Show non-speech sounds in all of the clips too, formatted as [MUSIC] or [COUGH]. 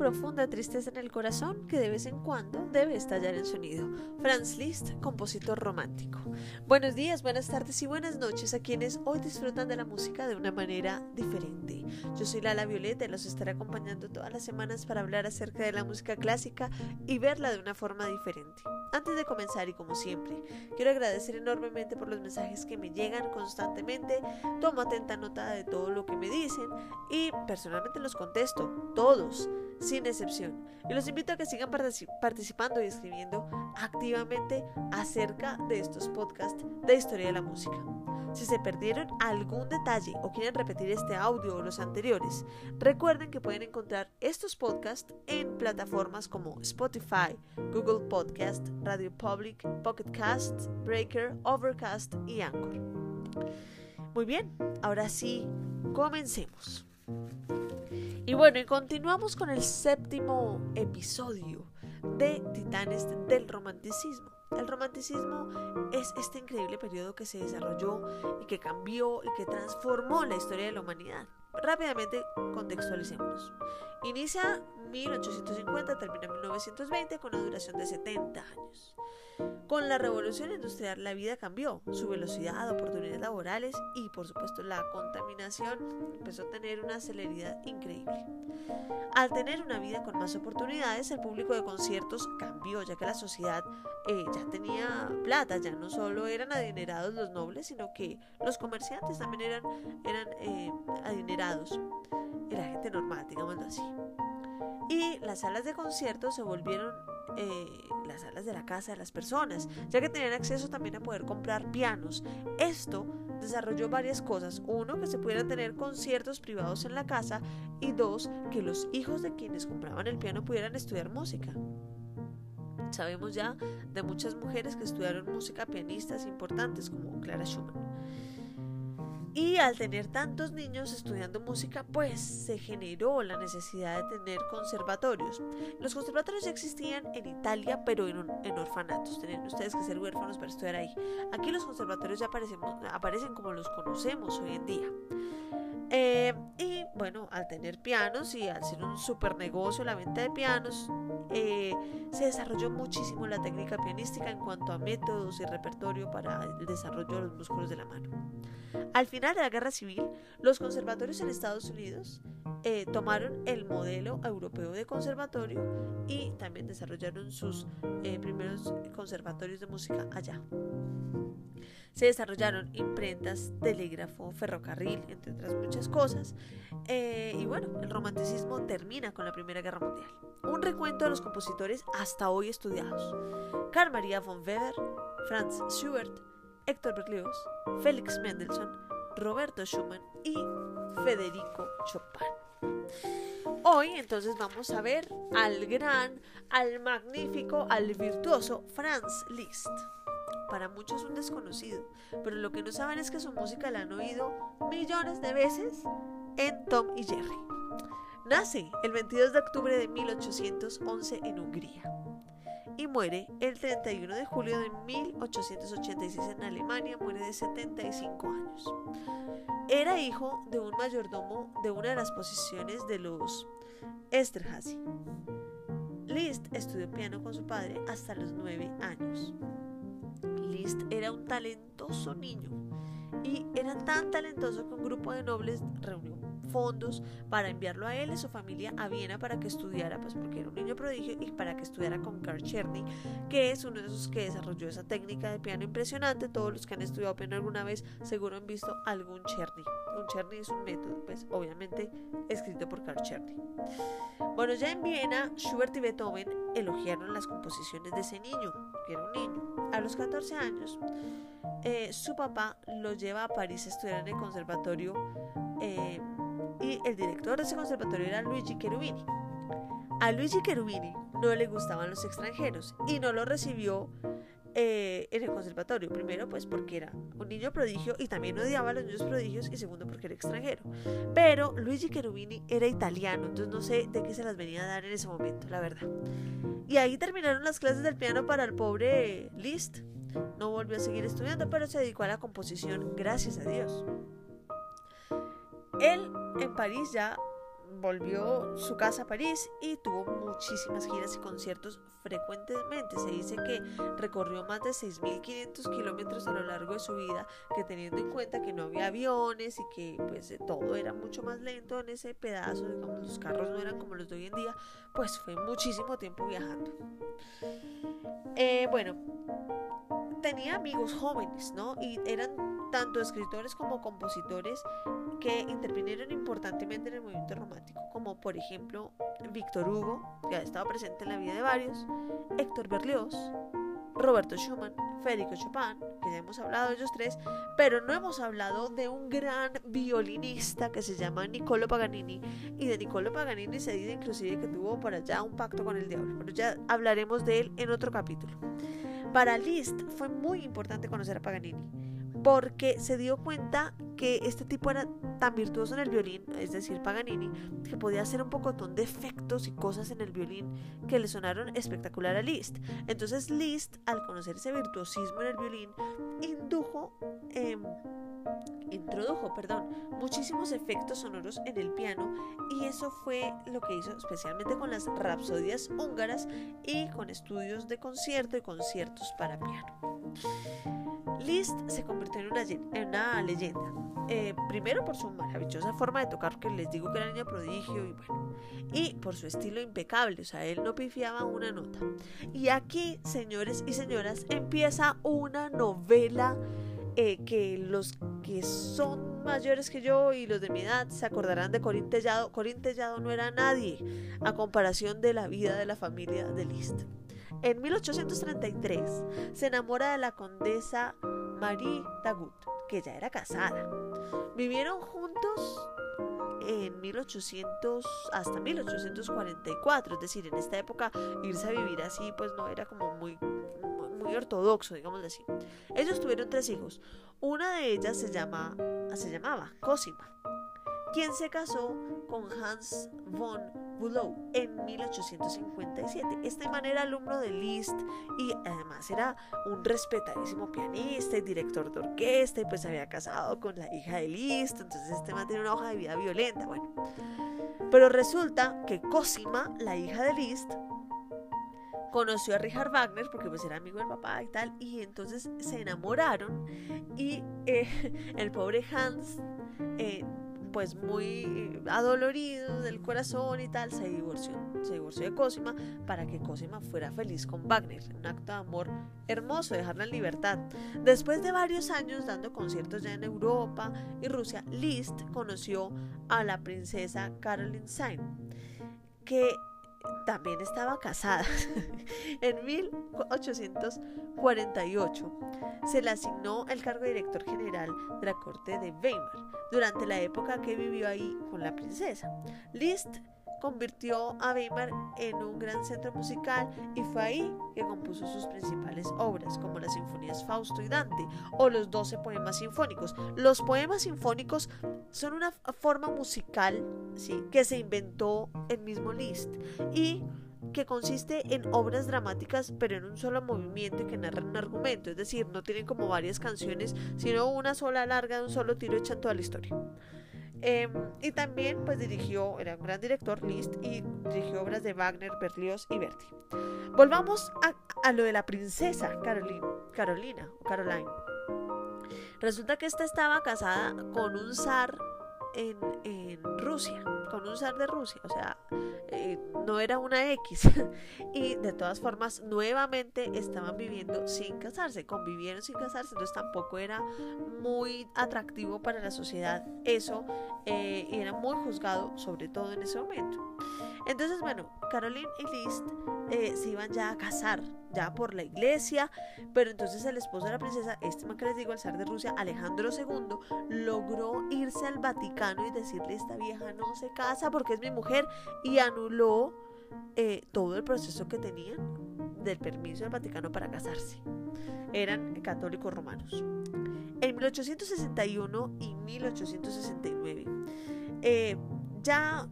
profunda tristeza en el corazón que de vez en cuando debe estallar en sonido. Franz Liszt, compositor romántico. Buenos días, buenas tardes y buenas noches a quienes hoy disfrutan de la música de una manera diferente. Yo soy Lala Violeta y los estaré acompañando todas las semanas para hablar acerca de la música clásica y verla de una forma diferente. Antes de comenzar y como siempre, quiero agradecer enormemente por los mensajes que me llegan constantemente. Tomo atenta nota de todo lo que me dicen y personalmente los contesto, todos sin excepción. Y los invito a que sigan participando y escribiendo activamente acerca de estos podcasts de historia de la música. Si se perdieron algún detalle o quieren repetir este audio o los anteriores, recuerden que pueden encontrar estos podcasts en plataformas como Spotify, Google Podcast, Radio Public, Pocket Cast, Breaker, Overcast y Anchor. Muy bien, ahora sí, comencemos. Y bueno, y continuamos con el séptimo episodio de Titanes del Romanticismo. El romanticismo es este increíble periodo que se desarrolló y que cambió y que transformó la historia de la humanidad. Rápidamente contextualicémonos. Inicia 1850, termina 1920 con una duración de 70 años. Con la revolución industrial la vida cambió, su velocidad, oportunidades laborales y por supuesto la contaminación empezó a tener una celeridad increíble. Al tener una vida con más oportunidades, el público de conciertos cambió ya que la sociedad eh, ya tenía plata, ya no solo eran adinerados los nobles, sino que los comerciantes también eran, eh, adinerados y la gente normal, digámoslo así. Y las salas de conciertos se volvieron eh, las salas de la casa de las personas, ya que tenían acceso también a poder comprar pianos. Esto desarrolló varias cosas. Uno, que se pudieran tener conciertos privados en la casa y dos, que los hijos de quienes compraban el piano pudieran estudiar música. Sabemos ya de muchas mujeres que estudiaron música, pianistas importantes como Clara Schumann. Y al tener tantos niños estudiando música, pues se generó la necesidad de tener conservatorios. Los conservatorios ya existían en Italia, pero en, orfanatos. Tenían ustedes que ser huérfanos para estudiar ahí. Aquí los conservatorios ya aparecen, aparecen como los conocemos hoy en día. Eh, y bueno, al tener pianos y al ser un super negocio la venta de pianos, eh, se desarrolló muchísimo la técnica pianística en cuanto a métodos y repertorio para el desarrollo de los músculos de la mano. Al final de la guerra civil, los conservatorios en Estados Unidos eh, tomaron el modelo europeo de conservatorio y también desarrollaron sus primeros conservatorios de música allá. Se desarrollaron imprentas, telégrafo, ferrocarril, entre otras muchas cosas. Eh, y bueno, el romanticismo termina con la Primera Guerra Mundial. Un recuento de los compositores hasta hoy estudiados. Carl Maria von Weber, Franz Schubert, Héctor Berlioz, Félix Mendelssohn, Roberto Schumann y Federico Chopin. Hoy entonces vamos a ver al gran, al magnífico, al virtuoso Franz Liszt para muchos un desconocido, pero lo que no saben es que su música la han oído millones de veces en Tom y Jerry. Nace el 22 de octubre de 1811 en Hungría y muere el 31 de julio de 1886 en Alemania, muere de 75 años. Era hijo de un mayordomo de una de las posiciones de los Esterhazy. Liszt estudió piano con su padre hasta los 9 años. Liszt era un talentoso niño y era tan talentoso que un grupo de nobles reunió fondos para enviarlo a él y su familia a Viena para que estudiara, pues porque era un niño prodigio y para que estudiara con Karl Czerny, que es uno de esos que desarrolló esa técnica de piano impresionante. Todos los que han estudiado piano alguna vez seguro han visto algún Czerny. Un Czerny es un método, pues obviamente escrito por Karl Czerny. Bueno, ya en Viena, Schubert y Beethoven elogiaron las composiciones de ese niño, que era un niño. A los 14 años, eh, su papá lo lleva a París a estudiar en el conservatorio eh, y el director de ese conservatorio era Luigi Cherubini. A Luigi Cherubini no le gustaban los extranjeros y no lo recibió eh, en el conservatorio. Primero, pues porque era un niño prodigio y también odiaba a los niños prodigios, y segundo, porque era extranjero. Pero Luigi Cherubini era italiano, entonces no sé de qué se las venía a dar en ese momento, la verdad. Y ahí terminaron las clases del piano para el pobre Liszt. No volvió a seguir estudiando, pero se dedicó a la composición, gracias a Dios. Él en París ya volvió su casa a París y tuvo muchísimas giras y conciertos frecuentemente. Se dice que recorrió más de 6.500 kilómetros a lo largo de su vida, que teniendo en cuenta que no había aviones y que pues todo era mucho más lento en ese pedazo, digamos, los carros no eran como los de hoy en día, pues fue muchísimo tiempo viajando. Eh, bueno, tenía amigos jóvenes, ¿no? Y eran tanto escritores como compositores que intervinieron importantemente en el movimiento romántico, como por ejemplo Víctor Hugo, que ha estado presente en la vida de varios, Héctor Berlioz, Roberto Schumann, Federico Chopin, que ya hemos hablado de ellos tres, pero no hemos hablado de un gran violinista que se llama Niccolo Paganini, y de Niccolo Paganini se dice inclusive que tuvo por allá un pacto con el diablo, pero ya hablaremos de él en otro capítulo. Para Liszt fue muy importante conocer a Paganini porque se dio cuenta que este tipo era tan virtuoso en el violín, es decir, Paganini, que podía hacer un pocotón de efectos y cosas en el violín que le sonaron espectacular a Liszt. Entonces Liszt, al conocer ese virtuosismo en el violín, indujo, em, introdujo, perdón, muchísimos efectos sonoros en el piano y eso fue lo que hizo especialmente con las rapsodias húngaras y con estudios de concierto y conciertos para piano. Liszt se convirtió en una, en una leyenda. Eh, primero por su maravillosa forma de tocar, que les digo que era niña prodigio y bueno, y por su estilo impecable, o sea, él no pifiaba una nota. Y aquí, señores y señoras, empieza una novela eh, que los que son mayores que yo y los de mi edad se acordarán de Corín Tellado. Corín Tellado no era nadie a comparación de la vida de la familia de Liszt. En 1833 se enamora de la condesa Marie Dagut, que ya era casada. Vivieron juntos en 1800 hasta 1844, es decir, en esta época irse a vivir así pues no era como muy muy ortodoxo, digamos así. Ellos tuvieron tres hijos. Una de ellas se llama se llamaba Cosima quien se casó con Hans von Bülow en 1857. Este man era alumno de Liszt y además era un respetadísimo pianista y director de orquesta y pues se había casado con la hija de Liszt, entonces este man tiene una hoja de vida violenta, bueno. Pero resulta que Cosima, la hija de Liszt, conoció a Richard Wagner porque pues era amigo del papá y tal y entonces se enamoraron y eh, [LAUGHS] el pobre Hans eh, pues muy adolorido del corazón y tal, se divorció, se divorció de Cosima para que Cosima fuera feliz con Wagner, un acto de amor hermoso, dejarla en libertad. Después de varios años dando conciertos ya en Europa y Rusia, Liszt conoció a la princesa Caroline Sain, que también estaba casada. [LAUGHS] en 1848 se le asignó el cargo de director general de la corte de Weimar durante la época que vivió ahí con la princesa. Liszt convirtió a Weimar en un gran centro musical y fue ahí que compuso sus principales obras, como las sinfonías Fausto y Dante o los 12 poemas sinfónicos. Los poemas sinfónicos son una forma musical ¿sí? que se inventó el mismo Liszt y que consiste en obras dramáticas pero en un solo movimiento que narran un argumento, es decir, no tienen como varias canciones, sino una sola larga de un solo tiro hecha toda la historia. Em, y también pues dirigió, era un gran director, Liszt, y dirigió obras de Wagner, Berlioz y Verdi. Volvamos a, lo de la princesa Carolina, Carolina Caroline. Resulta que esta estaba casada con un zar en, en Rusia, con un zar de Rusia, o sea, eh, no era una X. [LAUGHS] y de todas formas, nuevamente estaban viviendo sin casarse, convivieron sin casarse, entonces tampoco era muy atractivo para la sociedad eso, eh, y era muy juzgado, sobre todo en ese momento. Entonces, bueno, Caroline y Liszt eh, se iban ya a casar, ya por la iglesia, pero entonces el esposo de la princesa, este man que les digo, el zar de Rusia, Alejandro II, logró irse al Vaticano y decirle, esta vieja no se casa porque es mi mujer, y anuló eh, todo el proceso que tenían del permiso del Vaticano para casarse. Eran católicos romanos. En 1861 y 1869, eh, ya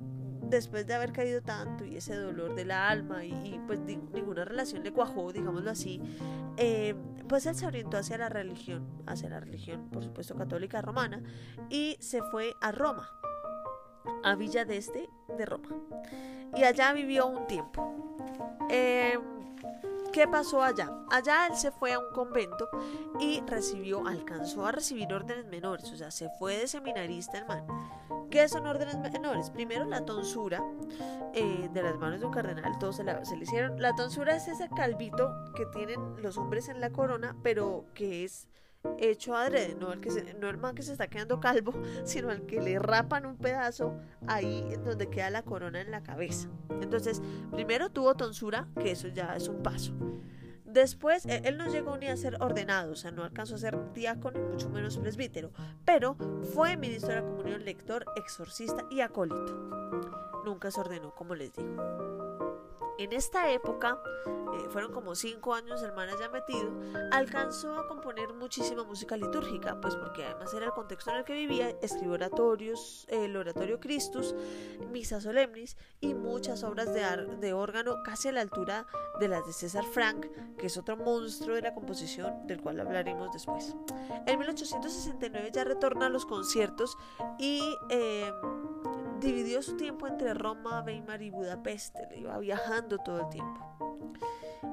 después de haber caído tanto y ese dolor del alma y, pues ninguna relación le cuajó, digámoslo así, eh, pues él se orientó hacia la religión, hacia la religión por supuesto católica romana y se fue a Roma. a Villa d'Este de Roma. Y allá vivió un tiempo. Em, ¿Qué pasó allá? Allá él se fue a un convento y recibió, alcanzó a recibir órdenes menores, o sea, se fue de seminarista el man. ¿Qué son órdenes menores? Primero la tonsura eh, de las manos de un cardenal, todos se, se le hicieron. La tonsura es ese calvito que tienen los hombres en la corona, pero que es hecho adrede, no el, que no el man que se está quedando calvo, [LAUGHS] sino el que le rapan un pedazo ahí donde queda la corona en la cabeza. Entonces, primero tuvo tonsura, que eso ya es un paso. Después, e, él no llegó ni a ser ordenado, o sea, no alcanzó a ser diácono y mucho menos presbítero, pero fue ministro de la comunión, lector, exorcista y acólito. Nunca se ordenó, como les digo. En esta época, eh, fueron como cinco años el man ya metido, alcanzó a componer muchísima música litúrgica, pues porque además era el contexto en el que vivía, escribió oratorios, el oratorio Christus, misas solemnis y muchas obras de, de órgano casi a la altura de las de César Frank, que es otro monstruo de la composición del cual hablaremos después. En 1869 ya retorna a los conciertos y... Eh, dividió su tiempo entre Roma, Weimar y Budapest, le iba viajando todo el tiempo.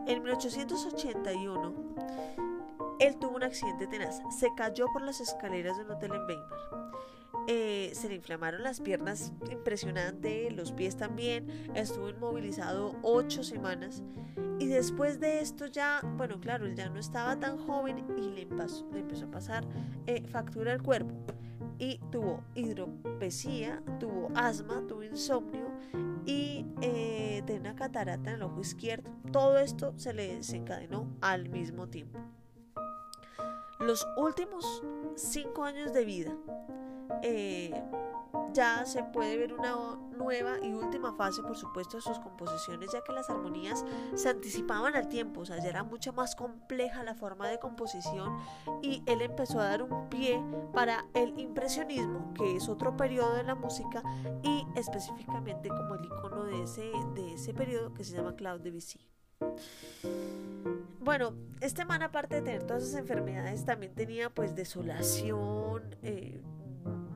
En 1881, él tuvo un accidente tenaz, se cayó por las escaleras de un hotel en Weimar. Eh, se le inflamaron las piernas impresionante, los pies también, estuvo inmovilizado ocho semanas y después de esto ya, bueno claro, él ya no estaba tan joven y le, le empezó a pasar eh, factura al cuerpo y tuvo hidropesía, tuvo asma, tuvo insomnio y eh, tenía una catarata en el ojo izquierdo. Todo esto se le desencadenó al mismo tiempo. Los últimos cinco años de vida eh, ya se puede ver una nueva y última fase, por supuesto, de sus composiciones, ya que las armonías se anticipaban al tiempo, o sea, ya era mucho más compleja la forma de composición y él empezó a dar un pie para el impresionismo, que es otro periodo de la música y específicamente como el icono de ese, de ese periodo que se llama Claude Debussy. Bueno, este man aparte de tener todas esas enfermedades también tenía pues desolación, eh,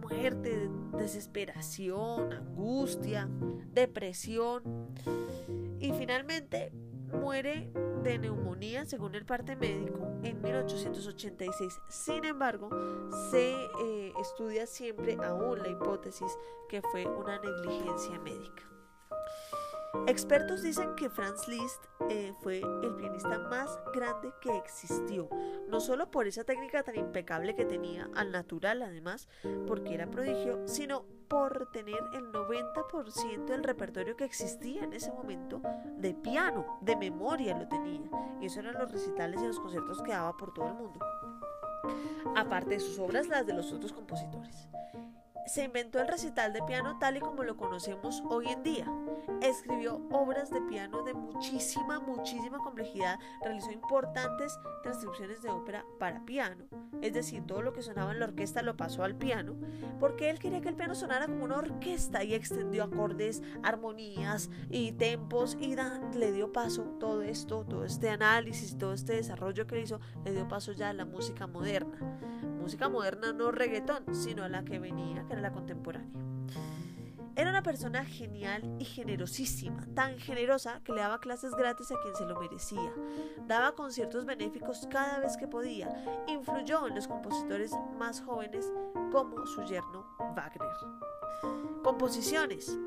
muerte, desesperación, angustia, depresión y finalmente muere de neumonía según el parte médico en 1886. Sin embargo, se eh, estudia siempre aún la hipótesis que fue una negligencia médica. Expertos dicen que Franz Liszt eh, fue el pianista más grande que existió, no solo por esa técnica tan impecable que tenía, al natural además, porque era prodigio, sino por tener el 90% del repertorio que existía en ese momento de piano, de memoria lo tenía, y eso eran los recitales y los conciertos que daba por todo el mundo. Aparte de sus obras, las de los otros compositores se inventó el recital de piano tal y como lo conocemos hoy en día. Escribió obras de piano de muchísima, muchísima complejidad. Realizó importantes transcripciones de ópera para piano. Es decir, todo lo que sonaba en la orquesta lo pasó al piano, porque él quería que el piano sonara como una orquesta y extendió acordes, armonías y tempos y le dio paso todo esto, todo este análisis, todo este desarrollo que hizo, le dio paso ya a la música moderna música moderna no reggaetón, sino a la que venía, que era la contemporánea. Era una persona genial y generosísima, tan generosa que le daba clases gratis a quien se lo merecía, daba conciertos benéficos cada vez que podía, influyó en los compositores más jóvenes como su yerno Wagner. Composiciones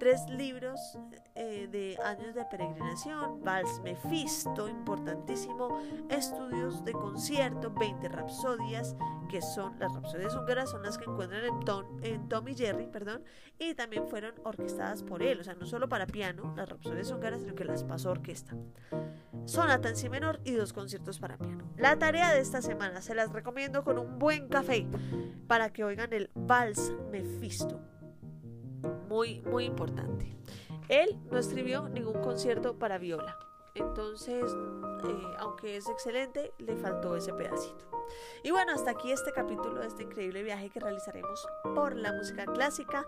tres libros eh, de años de peregrinación, Vals Mephisto, importantísimo, estudios de concierto, 20 rapsodias, que son las rapsodias húngaras, son las que encuentran en Tom, en Tom y Jerry, perdón, y también fueron orquestadas por él, o sea, no solo para piano, las rapsodias húngaras, sino que las pasó orquesta. Sonata en si menor y dos conciertos para piano. La tarea de esta semana se las recomiendo con un buen café para que oigan el Vals Mephisto muy, muy importante. Él no escribió ningún concierto para viola. Entonces, eh, aunque es excelente, le faltó ese pedacito. Y bueno, hasta aquí este capítulo de este increíble viaje que realizaremos por la música clásica.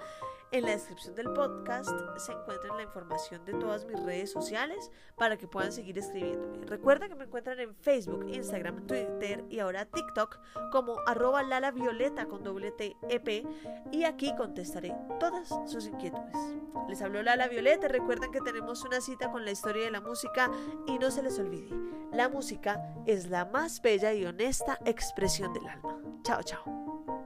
En la descripción del podcast se encuentra la información de todas mis redes sociales para que puedan seguir escribiéndome. Recuerda que me encuentran en Facebook, Instagram, Twitter y ahora TikTok como arroba lalavioleta con doble T e y aquí contestaré todas sus inquietudes. Les habló Lala Violeta, recuerden que tenemos una cita con la historia de la música y no se les olvide, la música es la más bella y honesta expresión del alma. Chao, chao.